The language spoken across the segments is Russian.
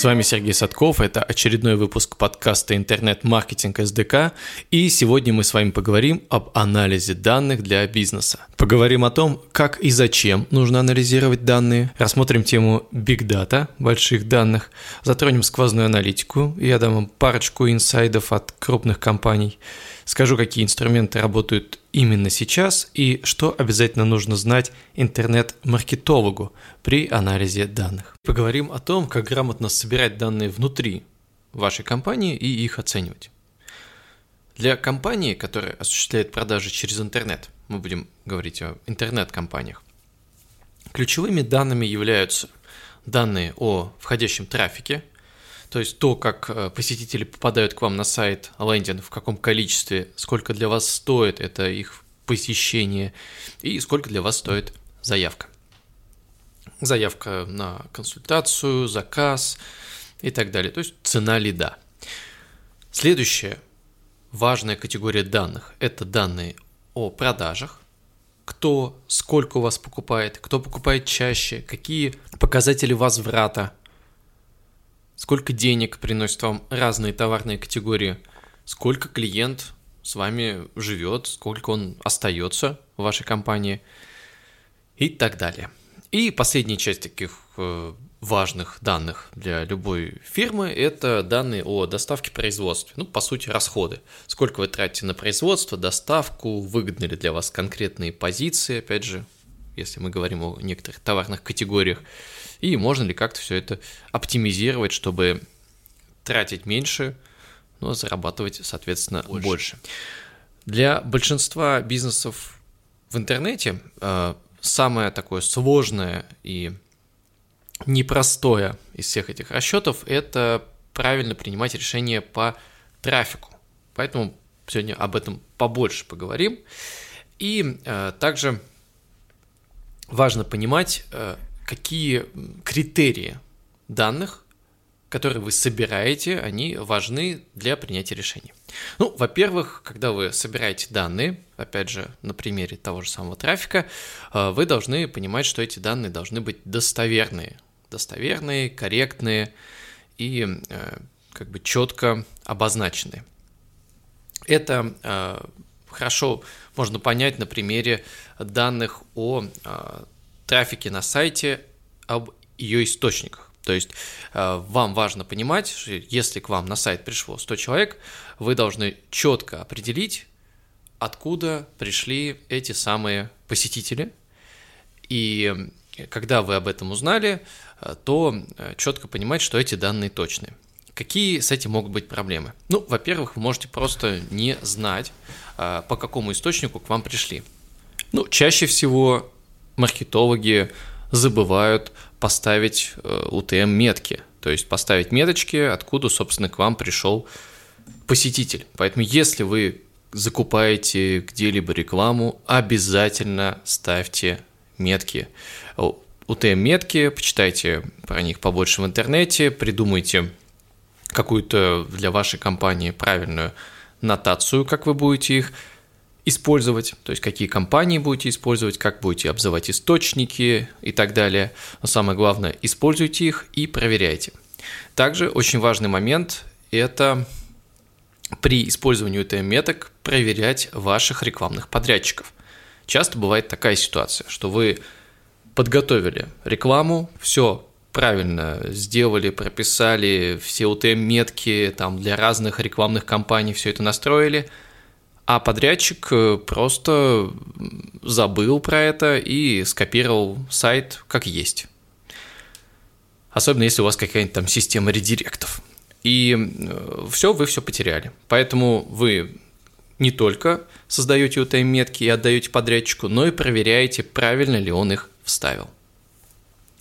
С вами Сергей Садков, это очередной выпуск подкаста «Интернет-маркетинг СДК», и сегодня мы с вами поговорим об анализе данных для бизнеса. Поговорим о том, как и зачем нужно анализировать данные, рассмотрим тему Big Data, больших данных, затронем сквозную аналитику, я дам вам парочку инсайдов от крупных компаний, скажу, какие инструменты работают именно сейчас и что обязательно нужно знать интернет-маркетологу при анализе данных. Поговорим о том, как грамотно собирать данные внутри вашей компании и их оценивать. Для компании, которая осуществляет продажи через интернет, мы будем говорить о интернет-компаниях, ключевыми данными являются данные о входящем трафике, то есть то, как э, посетители попадают к вам на сайт, лендинг, в каком количестве, сколько для вас стоит это их посещение и сколько для вас стоит заявка. Заявка на консультацию, заказ и так далее. То есть цена лида. Следующая важная категория данных – это данные о продажах, кто, сколько у вас покупает, кто покупает чаще, какие показатели возврата сколько денег приносит вам разные товарные категории, сколько клиент с вами живет, сколько он остается в вашей компании и так далее. И последняя часть таких э, важных данных для любой фирмы – это данные о доставке производства. Ну, по сути, расходы. Сколько вы тратите на производство, доставку, выгодны ли для вас конкретные позиции, опять же, если мы говорим о некоторых товарных категориях и можно ли как-то все это оптимизировать, чтобы тратить меньше, но зарабатывать, соответственно, больше. больше. Для большинства бизнесов в интернете э, самое такое сложное и непростое из всех этих расчетов – это правильно принимать решения по трафику. Поэтому сегодня об этом побольше поговорим. И э, также важно понимать, э, какие критерии данных, которые вы собираете, они важны для принятия решений. Ну, во-первых, когда вы собираете данные, опять же, на примере того же самого трафика, э, вы должны понимать, что эти данные должны быть достоверные, достоверные, корректные и э, как бы четко обозначенные. Это хорошо можно понять на примере данных о трафике на сайте, об ее источниках. То есть э, вам важно понимать, что если к вам на сайт пришло 100 человек, вы должны четко определить, откуда пришли эти самые посетители. И когда вы об этом узнали, э, то э, четко понимать, что эти данные точные. Какие с этим могут быть проблемы? Ну, во-первых, вы можете просто не знать, по какому источнику к вам пришли. Ну, чаще всего маркетологи забывают поставить э, UTM-метки, то есть поставить меточки, откуда, собственно, к вам пришел посетитель. Поэтому если вы закупаете где-либо рекламу, обязательно ставьте метки. UTM-метки, почитайте про них побольше в интернете, придумайте какую-то для вашей компании правильную нотацию, как вы будете их использовать, то есть какие компании будете использовать, как будете обзывать источники и так далее. Но самое главное, используйте их и проверяйте. Также очень важный момент – это при использовании UTM-меток проверять ваших рекламных подрядчиков. Часто бывает такая ситуация, что вы подготовили рекламу, все правильно сделали, прописали все UTM-метки там для разных рекламных кампаний, все это настроили – а подрядчик э, просто забыл про это и скопировал сайт как есть. Особенно если у вас какая-нибудь там система редиректов. И э, все, вы все потеряли. Поэтому вы не только создаете UTM-метки и отдаете подрядчику, но и проверяете, правильно ли он их вставил.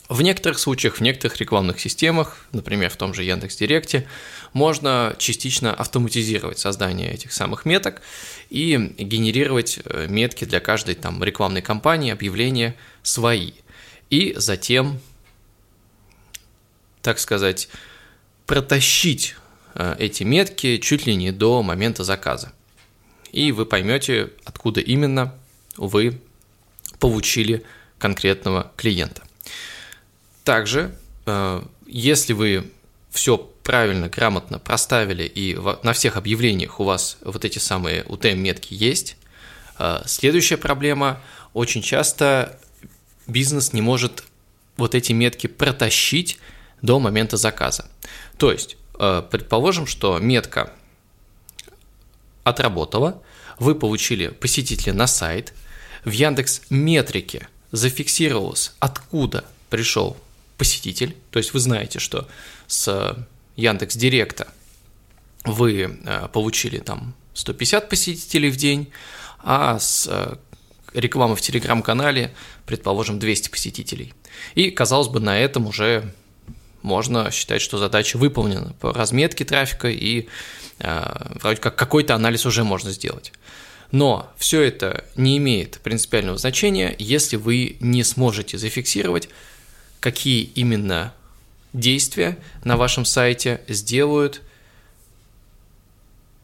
В некоторых случаях, в некоторых рекламных системах, например, в том же Яндекс.Директе, можно частично автоматизировать создание этих самых меток и генерировать э, метки для каждой там рекламной кампании, объявления свои. И затем, так сказать, протащить э, эти метки чуть ли не до момента заказа. И вы поймете, откуда именно вы получили конкретного клиента. Также, э, если вы все правильно, грамотно проставили, и на всех объявлениях у вас вот эти самые UTM-метки есть, а, следующая проблема – очень часто бизнес не может вот эти метки протащить до момента заказа. То есть, а, предположим, что метка отработала, вы получили посетителя на сайт, в Яндекс Метрике зафиксировалось, откуда пришел посетитель, то есть вы знаете, что с Яндекс Директа вы э, получили там 150 посетителей в день, а с э, рекламы в телеграм-канале, предположим, 200 посетителей. И, казалось бы, на этом уже можно считать, что задача выполнена по разметке трафика и э, вроде как какой-то анализ уже можно сделать. Но все это не имеет принципиального значения, если вы не сможете зафиксировать, какие именно действия на вашем сайте сделают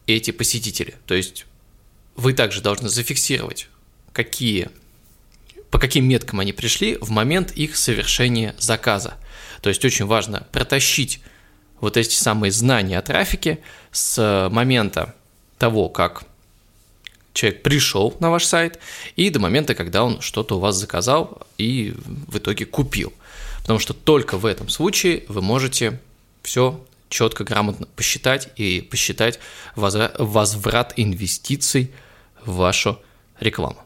эти посетители. То есть вы также должны зафиксировать, какие, по каким меткам они пришли в момент их совершения заказа. То есть очень важно протащить вот эти самые знания о трафике с момента того, как человек пришел на ваш сайт и до момента, когда он что-то у вас заказал и в итоге купил. Потому что только в этом случае вы можете все четко, грамотно посчитать и посчитать возврат инвестиций в вашу рекламу.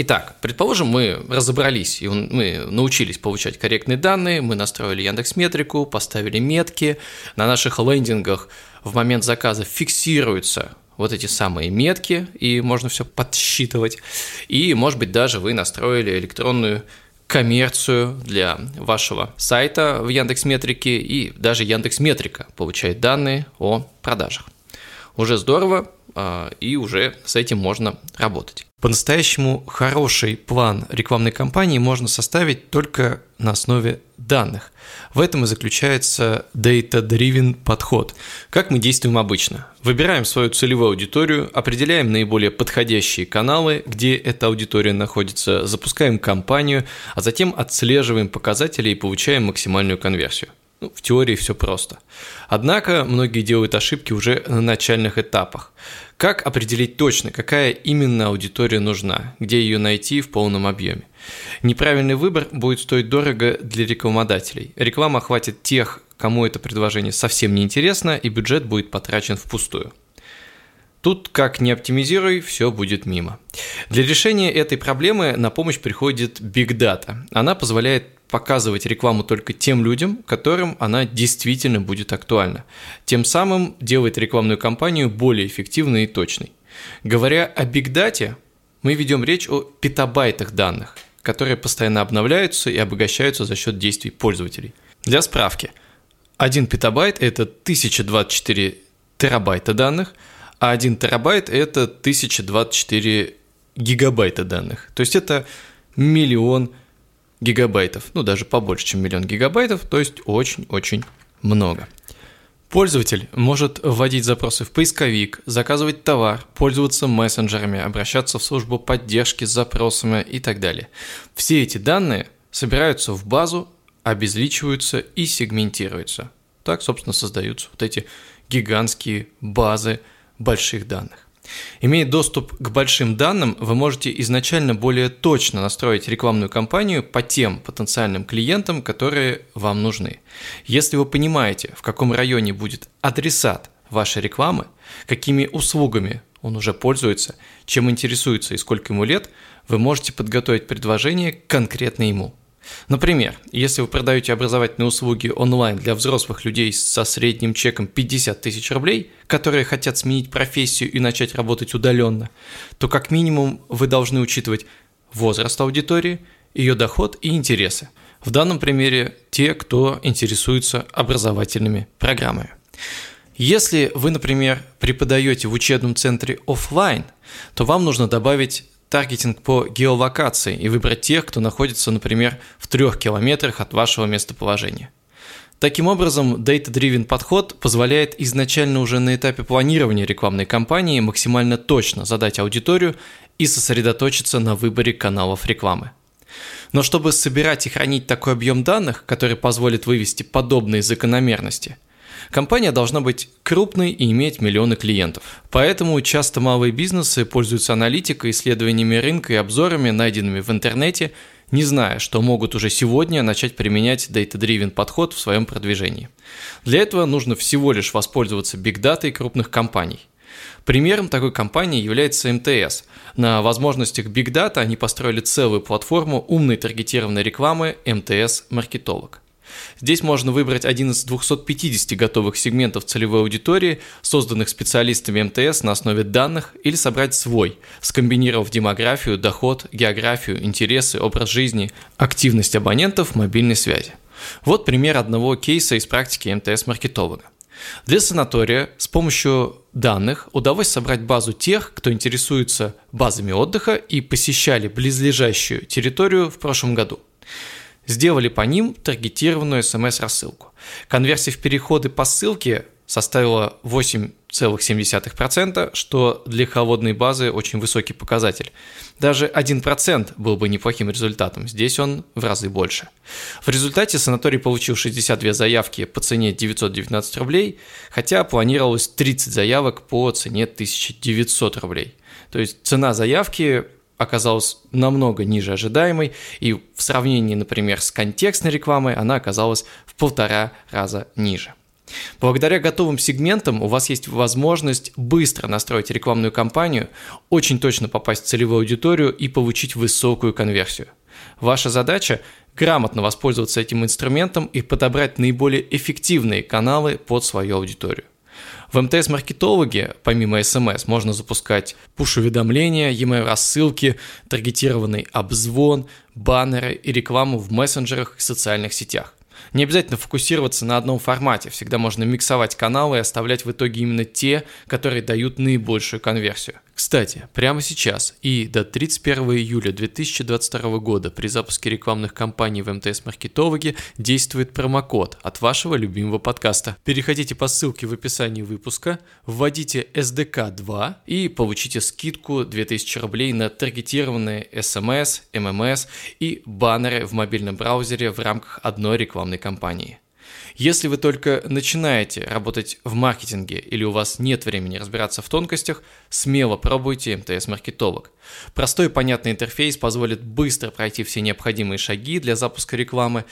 Итак, предположим, мы разобрались, и мы научились получать корректные данные, мы настроили Яндекс Метрику, поставили метки, на наших лендингах в момент заказа фиксируются вот эти самые метки, и можно все подсчитывать. И, может быть, даже вы настроили электронную коммерцию для вашего сайта в Яндекс Метрике, и даже Яндекс Метрика получает данные о продажах. Уже здорово, и уже с этим можно работать. По-настоящему хороший план рекламной кампании можно составить только на основе данных. В этом и заключается data-driven подход. Как мы действуем обычно? Выбираем свою целевую аудиторию, определяем наиболее подходящие каналы, где эта аудитория находится, запускаем кампанию, а затем отслеживаем показатели и получаем максимальную конверсию. Ну, в теории все просто. Однако многие делают ошибки уже на начальных этапах. Как определить точно, какая именно аудитория нужна, где ее найти в полном объеме? Неправильный выбор будет стоить дорого для рекламодателей. Реклама охватит тех, кому это предложение совсем не интересно, и бюджет будет потрачен впустую. Тут как не оптимизируй, все будет мимо. Для решения этой проблемы на помощь приходит Big Data. Она позволяет показывать рекламу только тем людям, которым она действительно будет актуальна. Тем самым делает рекламную кампанию более эффективной и точной. Говоря о Data, мы ведем речь о петабайтах данных, которые постоянно обновляются и обогащаются за счет действий пользователей. Для справки, 1 петабайт – это 1024 терабайта данных, а 1 терабайт – это 1024 гигабайта данных. То есть это миллион гигабайтов, ну даже побольше, чем миллион гигабайтов, то есть очень-очень много. Пользователь может вводить запросы в поисковик, заказывать товар, пользоваться мессенджерами, обращаться в службу поддержки с запросами и так далее. Все эти данные собираются в базу, обезличиваются и сегментируются. Так, собственно, создаются вот эти гигантские базы больших данных. Имея доступ к большим данным, вы можете изначально более точно настроить рекламную кампанию по тем потенциальным клиентам, которые вам нужны. Если вы понимаете, в каком районе будет адресат вашей рекламы, какими услугами он уже пользуется, чем интересуется и сколько ему лет, вы можете подготовить предложение конкретно ему. Например, если вы продаете образовательные услуги онлайн для взрослых людей со средним чеком 50 тысяч рублей, которые хотят сменить профессию и начать работать удаленно, то как минимум вы должны учитывать возраст аудитории, ее доход и интересы. В данном примере те, кто интересуется образовательными программами. Если вы, например, преподаете в учебном центре офлайн, то вам нужно добавить таргетинг по геолокации и выбрать тех, кто находится, например, в трех километрах от вашего местоположения. Таким образом, Data-Driven подход позволяет изначально уже на этапе планирования рекламной кампании максимально точно задать аудиторию и сосредоточиться на выборе каналов рекламы. Но чтобы собирать и хранить такой объем данных, который позволит вывести подобные закономерности, компания должна быть крупной и иметь миллионы клиентов. Поэтому часто малые бизнесы пользуются аналитикой, исследованиями рынка и обзорами, найденными в интернете, не зная, что могут уже сегодня начать применять data-driven подход в своем продвижении. Для этого нужно всего лишь воспользоваться бигдатой крупных компаний – Примером такой компании является МТС. На возможностях Big Data они построили целую платформу умной таргетированной рекламы МТС Маркетолог. Здесь можно выбрать один из 250 готовых сегментов целевой аудитории, созданных специалистами МТС на основе данных, или собрать свой, скомбинировав демографию, доход, географию, интересы, образ жизни, активность абонентов мобильной связи. Вот пример одного кейса из практики МТС-маркетолога. Для санатория с помощью данных удалось собрать базу тех, кто интересуется базами отдыха и посещали близлежащую территорию в прошлом году. Сделали по ним таргетированную смс-рассылку. Конверсия в переходы по ссылке составила 8,7%, что для холодной базы очень высокий показатель. Даже 1% был бы неплохим результатом, здесь он в разы больше. В результате санаторий получил 62 заявки по цене 919 рублей, хотя планировалось 30 заявок по цене 1900 рублей. То есть цена заявки оказалась намного ниже ожидаемой, и в сравнении, например, с контекстной рекламой она оказалась в полтора раза ниже. Благодаря готовым сегментам у вас есть возможность быстро настроить рекламную кампанию, очень точно попасть в целевую аудиторию и получить высокую конверсию. Ваша задача – грамотно воспользоваться этим инструментом и подобрать наиболее эффективные каналы под свою аудиторию. В МТС-маркетологе, помимо SMS, можно запускать пуш-уведомления, e-mail рассылки, таргетированный обзвон, баннеры и рекламу в мессенджерах и социальных сетях. Не обязательно фокусироваться на одном формате, всегда можно миксовать каналы и оставлять в итоге именно те, которые дают наибольшую конверсию. Кстати, прямо сейчас и до 31 июля 2022 года при запуске рекламных кампаний в МТС-маркетологе действует промокод от вашего любимого подкаста. Переходите по ссылке в описании выпуска, вводите SDK2 и получите скидку 2000 рублей на таргетированные SMS, MMS и баннеры в мобильном браузере в рамках одной рекламной кампании. Если вы только начинаете работать в маркетинге или у вас нет времени разбираться в тонкостях, смело пробуйте МТС-маркетолог. Простой и понятный интерфейс позволит быстро пройти все необходимые шаги для запуска рекламы,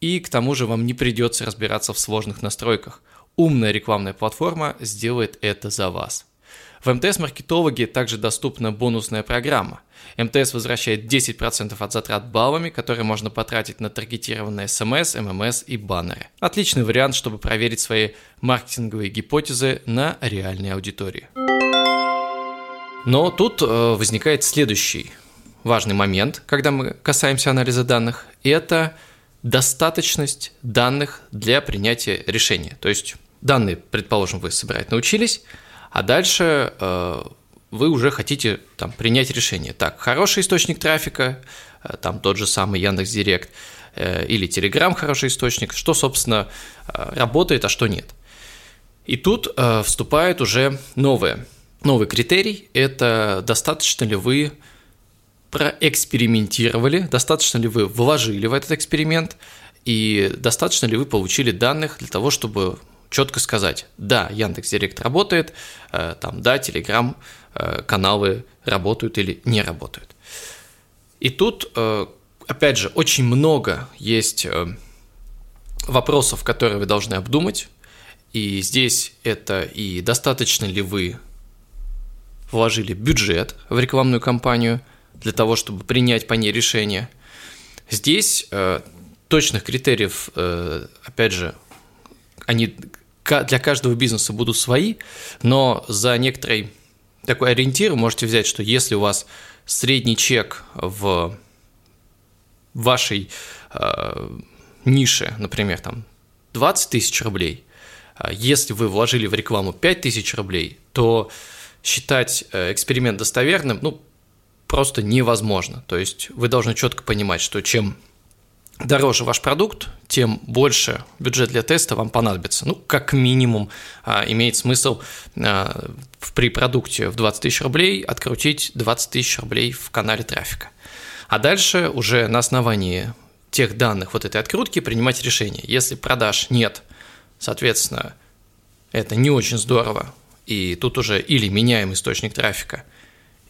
и к тому же вам не придется разбираться в сложных настройках. Умная рекламная платформа сделает это за вас. В МТС-маркетологе также доступна бонусная программа. МТС возвращает 10% от затрат баллами, которые можно потратить на таргетированные смс, ММС и баннеры. Отличный вариант, чтобы проверить свои маркетинговые гипотезы на реальной аудитории. Но тут э, возникает следующий важный момент, когда мы касаемся анализа данных, и это достаточность данных для принятия решения. То есть данные, предположим, вы собирать научились, а дальше э, вы уже хотите там, принять решение. Так, хороший источник трафика, э, там тот же самый Яндекс Директ э, или Телеграм хороший источник, что, собственно, работает, а что нет. И тут вступает уже новое. Новый критерий – это достаточно ли вы проэкспериментировали, достаточно ли вы вложили в этот эксперимент и достаточно ли вы получили данных для того, чтобы четко сказать, да, Яндекс Директ работает, э, там, да, Телеграм э, каналы работают или не работают. И тут, э, опять же, очень много есть вопросов, которые вы должны обдумать. И здесь это и достаточно ли вы вложили бюджет в рекламную кампанию для того, чтобы принять по ней решение. Здесь точных критериев, опять же, они для каждого бизнеса будут свои, но за некоторый такой ориентир можете взять, что если у вас средний чек в вашей э, нише, например, там 20 тысяч рублей, а если вы вложили в рекламу 5 тысяч рублей, то считать э, эксперимент достоверным, ну, просто невозможно. То есть вы должны четко понимать, что чем дороже ваш продукт, тем больше бюджет для теста вам понадобится. Ну, как минимум, а, имеет смысл а, при продукте в 20 тысяч рублей открутить 20 тысяч рублей в канале трафика. А дальше уже на основании тех данных вот этой открутки принимать решение. Если продаж нет, соответственно, это не очень здорово. И тут уже или меняем источник трафика,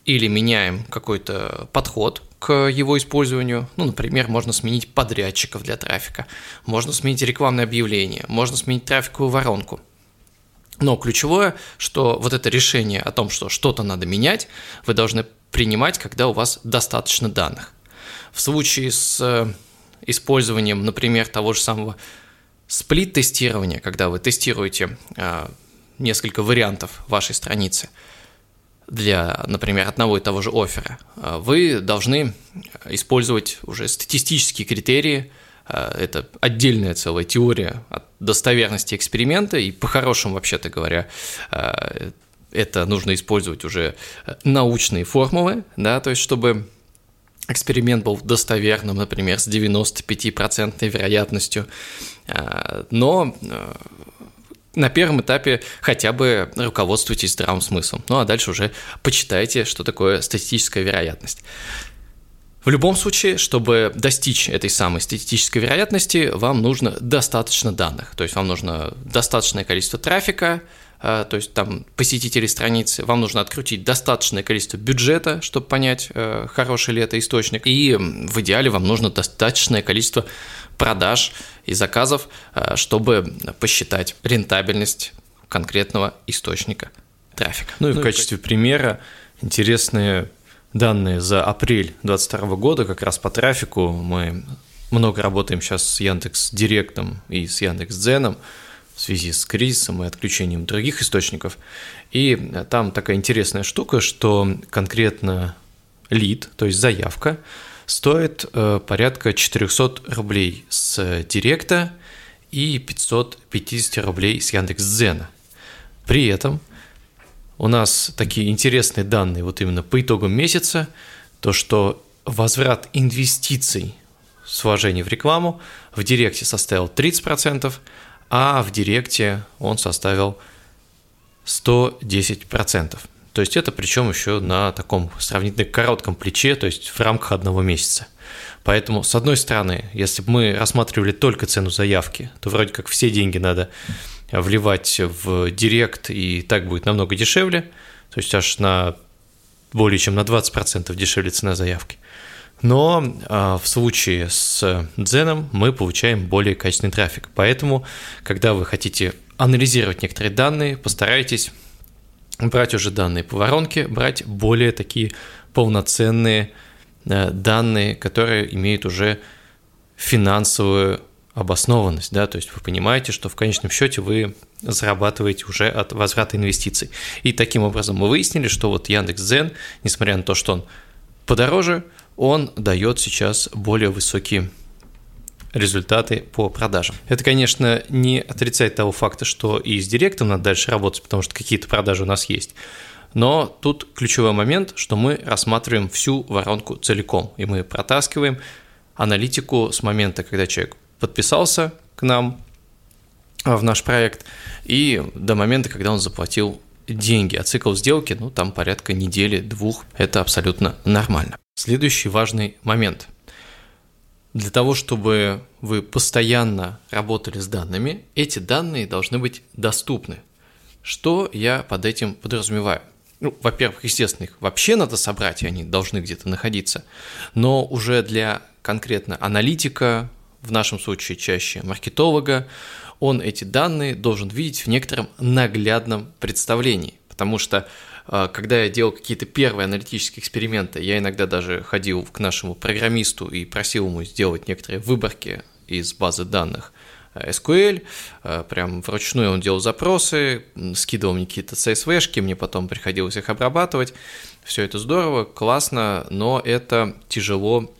или меняем какой-то подход к его использованию. Ну, например, можно сменить подрядчиков для трафика, можно сменить рекламное объявление, можно сменить трафиковую воронку. Но ключевое, что вот это решение о том, что что-то надо менять, вы должны принимать, когда у вас достаточно данных. В случае с э, использованием, например, того же самого сплит-тестирования, когда вы тестируете э, несколько вариантов вашей страницы для, например, одного и того же оффера, э, вы должны использовать уже статистические критерии, это отдельная целая теория от достоверности эксперимента, и по-хорошему, вообще-то говоря, это нужно использовать уже э, научные формулы, да, то есть чтобы эксперимент был достоверным, например, с 95% вероятностью, э, но э, на первом этапе хотя бы руководствуйтесь здравым смыслом. Ну а дальше уже почитайте, что такое статистическая вероятность. В любом случае, чтобы достичь этой самой статистической вероятности, вам нужно достаточно данных. То есть вам нужно достаточное количество трафика, а, то есть там посетителей страницы, вам нужно открутить достаточное количество бюджета, чтобы понять, э, хороший ли это источник, и в идеале вам нужно достаточное количество продаж и заказов, э, чтобы посчитать рентабельность конкретного источника трафика. Ну и ну в качестве и... примера интересные данные за апрель 2022 года как раз по трафику. Мы много работаем сейчас с Яндекс Директом и с Яндекс Дзеном в связи с кризисом и отключением других источников. И там такая интересная штука, что конкретно лид, то есть заявка, стоит э, порядка 400 рублей с Директа и 550 рублей с Яндекс.Дзена. При этом у нас такие интересные данные вот именно по итогам месяца, то что возврат инвестиций с вложений в рекламу в Директе составил 30%, а в Директе он составил 110%. То есть это причем еще на таком сравнительно коротком плече, то есть в рамках одного месяца. Поэтому, с одной стороны, если бы мы рассматривали только цену заявки, то вроде как все деньги надо вливать в Директ, и так будет намного дешевле, то есть аж на более чем на 20% дешевле цена заявки. Но а, в случае с Дзеном мы получаем более качественный трафик. Поэтому, когда вы хотите анализировать некоторые данные, постарайтесь брать уже данные по воронке, брать более такие полноценные э, данные, которые имеют уже финансовую обоснованность, да, то есть вы понимаете, что в конечном счете вы зарабатываете уже от возврата инвестиций. И таким образом мы выяснили, что вот Яндекс.Дзен, несмотря на то, что он подороже, он дает сейчас более высокие результаты по продажам. Это, конечно, не отрицает того факта, что и с директом надо дальше работать, потому что какие-то продажи у нас есть. Но тут ключевой момент, что мы рассматриваем всю воронку целиком, и мы протаскиваем аналитику с момента, когда человек подписался к нам а, в наш проект, и до момента, когда он заплатил деньги. А цикл сделки, ну, там порядка недели, двух, это абсолютно нормально. Следующий важный момент. Для того, чтобы вы постоянно работали с данными, эти данные должны быть доступны. Что я под этим подразумеваю? Ну, во-первых, естественно, их вообще надо собрать, и они должны где-то находиться. Но уже для конкретно аналитика, в нашем случае чаще маркетолога, он эти данные должен видеть в некотором наглядном представлении. Потому что когда я делал какие-то первые аналитические эксперименты, я иногда даже ходил к нашему программисту и просил ему сделать некоторые выборки из базы данных э, SQL, э, прям вручную он делал запросы, скидывал мне какие-то CSV-шки, мне потом приходилось их обрабатывать. Все это здорово, классно, но это тяжело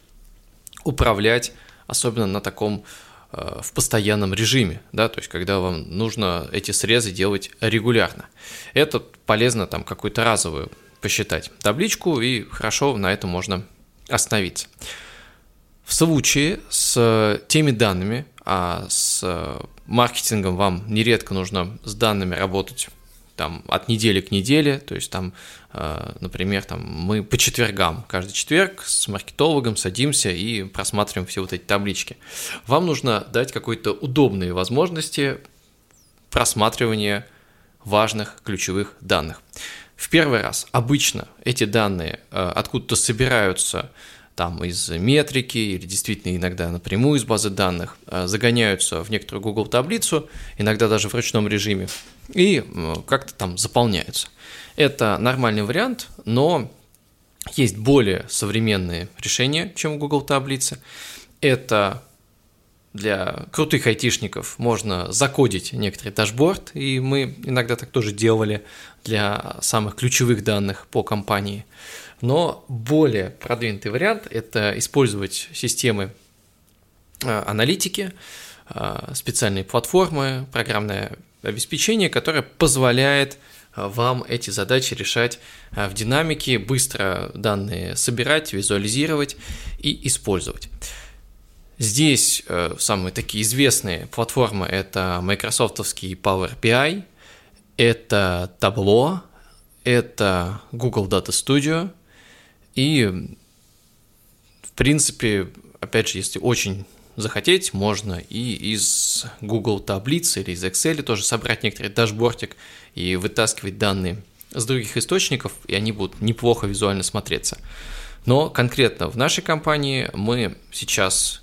управлять, особенно на таком в постоянном режиме, да, то есть когда вам нужно эти срезы делать регулярно. Это полезно там какую-то разовую посчитать табличку, и хорошо на этом можно остановиться. В случае с теми данными, а с маркетингом вам нередко нужно с данными работать там от недели к неделе, то есть там, э, например, там мы по четвергам, каждый четверг с маркетологом садимся и просматриваем все вот эти таблички. Вам нужно дать какой-то удобные возможности просматривания важных ключевых данных. В первый раз обычно эти данные э, откуда-то собираются там из метрики или действительно иногда напрямую из базы данных, э, загоняются в некоторую Google таблицу, иногда даже в ручном режиме, и э, как-то там заполняются. Это нормальный вариант, но есть более современные решения, чем Google таблице. Это для крутых айтишников можно закодить некоторый дашборд, и мы иногда так тоже делали для самых ключевых данных по компании. Но более продвинутый вариант – это использовать системы а, аналитики, а, специальные платформы, программное обеспечение, которое позволяет а, вам эти задачи решать в динамике, быстро данные собирать, визуализировать и использовать. Здесь э, самые такие известные платформы – это майкрософтовский Power BI, это Tableau, это Google Data Studio, и, в принципе, опять же, если очень захотеть, можно и из Google таблицы или из Excel тоже собрать некоторый дашбортик и вытаскивать данные с других источников, и они будут неплохо визуально смотреться. Но конкретно в нашей компании мы сейчас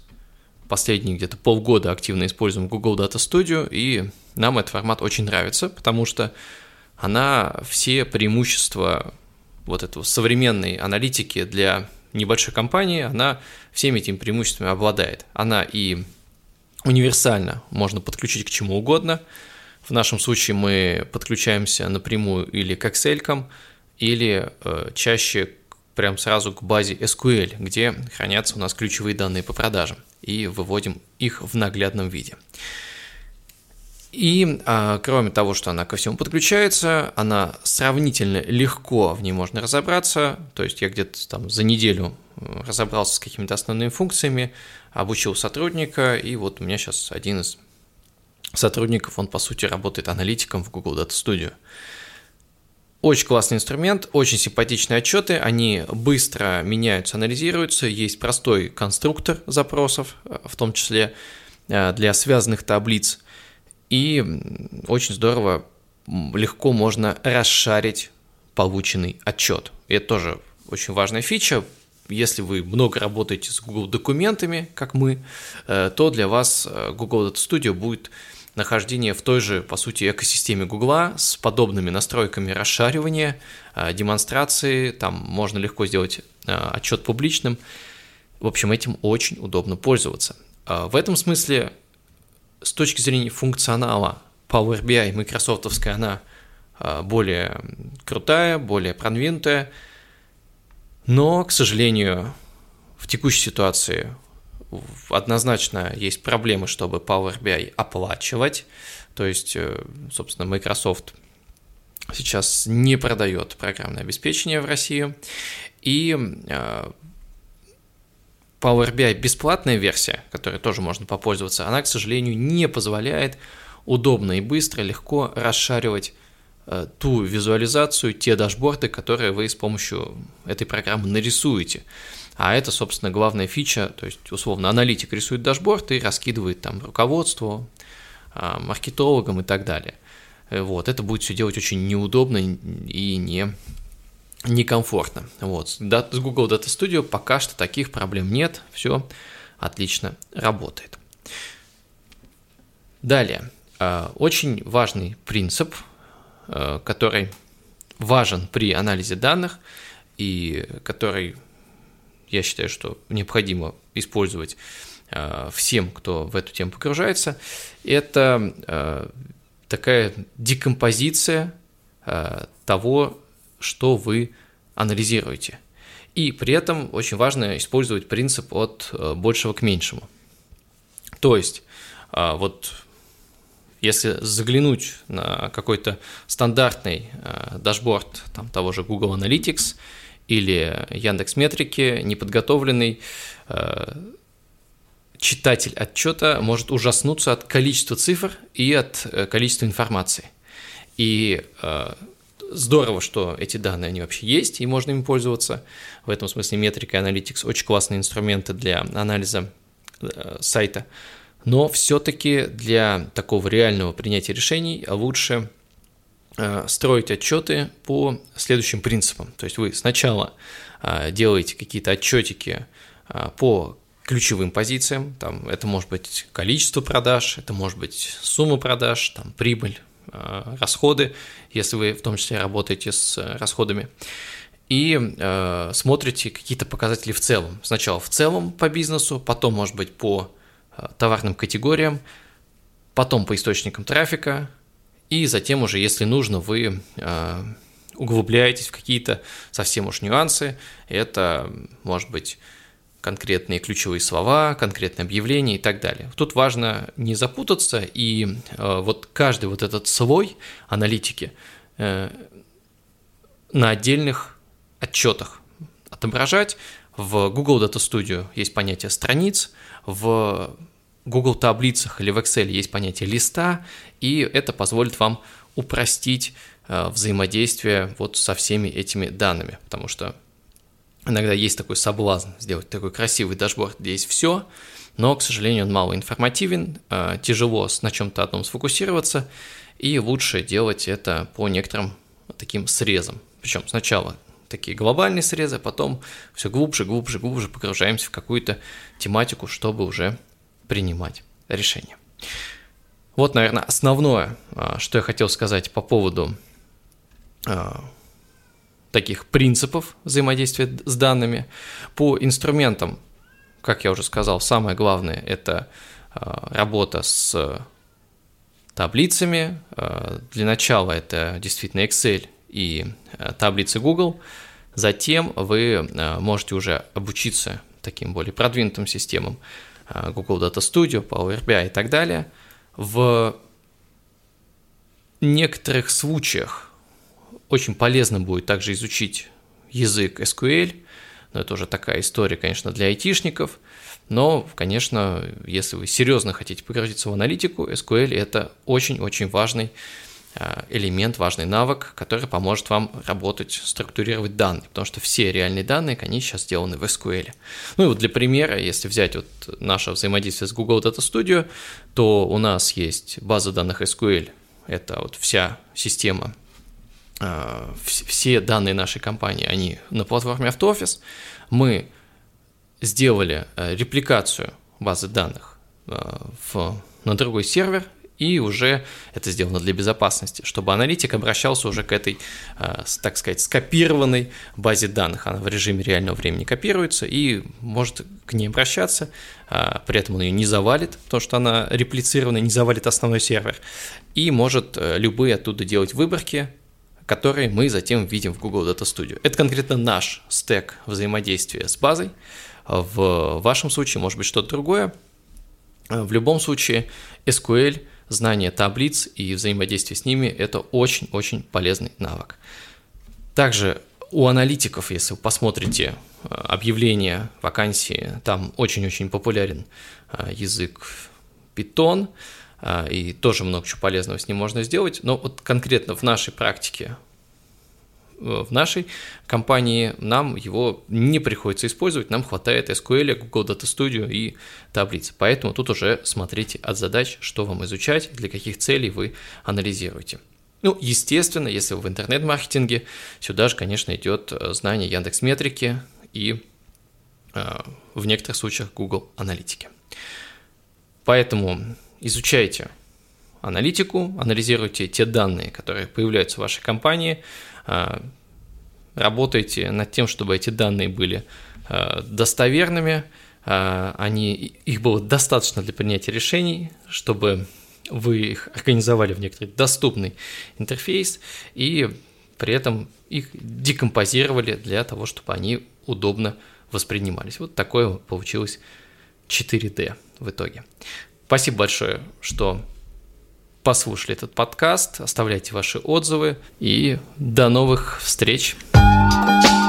последние где-то полгода активно используем Google Data Studio, и нам этот формат очень нравится, потому что она все преимущества вот этого современной аналитики для небольшой компании, она всеми этими преимуществами обладает. Она и универсально можно подключить к чему угодно. В нашем случае мы подключаемся напрямую или к Excel, или э, чаще прям сразу к базе SQL, где хранятся у нас ключевые данные по продажам, и выводим их в наглядном виде. И а, кроме того, что она ко всему подключается, она сравнительно легко в ней можно разобраться. То есть я где-то там за неделю разобрался с какими-то основными функциями, обучил сотрудника, и вот у меня сейчас один из сотрудников, он по сути работает аналитиком в Google Data Studio. Очень классный инструмент, очень симпатичные отчеты, они быстро меняются, анализируются, есть простой конструктор запросов, э, в том числе э, для связанных таблиц – и очень здорово, легко можно расшарить полученный отчет. И это тоже очень важная фича. Если вы много работаете с Google документами, как мы, э, то для вас э, Google Data Studio будет нахождение в той же, по сути, экосистеме Google с подобными настройками расшаривания, э, демонстрации, там можно легко сделать отчет публичным. В общем, этим очень удобно пользоваться. В этом смысле с точки зрения функционала Power BI майкрософтовская, она а, более крутая, более продвинутая, но, к сожалению, в текущей ситуации однозначно есть проблемы, чтобы Power BI оплачивать, то есть, э, собственно, Microsoft сейчас не продает программное обеспечение в Россию, и а, Power BI бесплатная версия, которой тоже можно попользоваться, она, к сожалению, не позволяет удобно и быстро, легко расшаривать э, ту визуализацию, те дашборды, которые вы с помощью этой программы нарисуете. А это, собственно, главная фича, то есть, условно, аналитик рисует дашборд и раскидывает там руководству, э, маркетологам и так далее. Э, вот, это будет все делать очень неудобно и не некомфортно. Вот. С Google Data Studio пока что таких проблем нет, все отлично работает. Далее, э, очень важный принцип, э, который важен при анализе данных и который я считаю, что необходимо использовать э, всем, кто в эту тему погружается, это такая декомпозиция того, что вы анализируете. И при этом очень важно использовать принцип от э, большего к меньшему. То есть, а, вот если заглянуть на какой-то стандартный э, дашборд там, того же Google Analytics или Яндекс Метрики, неподготовленный э, читатель отчета может ужаснуться от количества цифр и от количества информации. И здорово, что эти данные, они вообще есть, и можно ими пользоваться. В этом смысле метрика и Analytics очень классные инструменты для анализа э, сайта. Но все-таки для такого реального принятия решений лучше э, строить отчеты по следующим принципам. То есть вы сначала э, делаете какие-то отчетики по ключевым позициям, там это может быть количество продаж, это может быть сумма продаж, там прибыль, расходы, если вы в том числе работаете с э, расходами, и э, смотрите какие-то показатели в целом. Сначала в целом по бизнесу, потом, может быть, по э, товарным категориям, потом по источникам трафика, и затем уже, если нужно, вы э, углубляетесь в какие-то совсем уж нюансы. Это может быть конкретные ключевые слова, конкретные объявления и так далее. Тут важно не запутаться, и э, вот каждый вот этот слой аналитики э, на отдельных отчетах отображать. В Google Data Studio есть понятие страниц, в Google таблицах или в Excel есть понятие листа, и это позволит вам упростить э, взаимодействие вот со всеми этими данными, потому что Иногда есть такой соблазн сделать такой красивый дашборд, где есть все, но, к сожалению, он мало информативен, а, тяжело на чем-то одном сфокусироваться, и лучше делать это по некоторым таким срезам. Причем сначала такие глобальные срезы, а потом все глубже, глубже, глубже погружаемся в какую-то тематику, чтобы уже принимать решения. Вот, наверное, основное, а, что я хотел сказать по поводу таких принципов взаимодействия с данными. По инструментам, как я уже сказал, самое главное – это а, работа с таблицами. А, для начала это действительно Excel и а, таблицы Google. Затем вы можете уже обучиться таким более продвинутым системам Google Data Studio, Power BI и так далее. В некоторых случаях очень полезно будет также изучить язык SQL, но это уже такая история, конечно, для айтишников, но, конечно, если вы серьезно хотите погрузиться в аналитику, SQL – это очень-очень важный а, элемент, важный навык, который поможет вам работать, структурировать данные, потому что все реальные данные, они сейчас сделаны в SQL. Ну и вот для примера, если взять вот наше взаимодействие с Google Data Studio, то у нас есть база данных SQL, это вот вся система все данные нашей компании, они на платформе AutoOffice. Мы сделали э, репликацию базы данных э, в, на другой сервер, и уже это сделано для безопасности, чтобы аналитик обращался уже к этой, так сказать, скопированной базе данных. Она в режиме реального времени копируется и может к ней обращаться, при этом он ее не завалит, потому что она реплицирована, не завалит основной сервер, и может любые оттуда делать выборки, который мы затем видим в Google Data Studio. Это конкретно наш стек взаимодействия с базой. В вашем случае может быть что-то другое. В любом случае SQL, знание таблиц и взаимодействие с ними – это очень-очень полезный навык. Также у аналитиков, если вы посмотрите э, объявления вакансии, там очень-очень популярен э, язык Python – и тоже много чего полезного с ним можно сделать. Но вот конкретно в нашей практике, в нашей компании нам его не приходится использовать, нам хватает SQL, Google Data Studio и таблиц. Поэтому тут уже смотрите от задач, что вам изучать, для каких целей вы анализируете. Ну, естественно, если вы в интернет-маркетинге, сюда же, конечно, идет э, знание Яндекс Метрики и э, в некоторых случаях Google Аналитики. Поэтому изучайте аналитику, анализируйте те данные, которые появляются в вашей компании, а, работайте над тем, чтобы эти данные были а, достоверными, а, они, их было достаточно для принятия решений, чтобы вы их организовали в некоторый доступный интерфейс и при этом их декомпозировали для того, чтобы они удобно воспринимались. Вот такое получилось 4D в итоге. Спасибо большое, что послушали этот подкаст. Оставляйте ваши отзывы и до новых встреч. thank you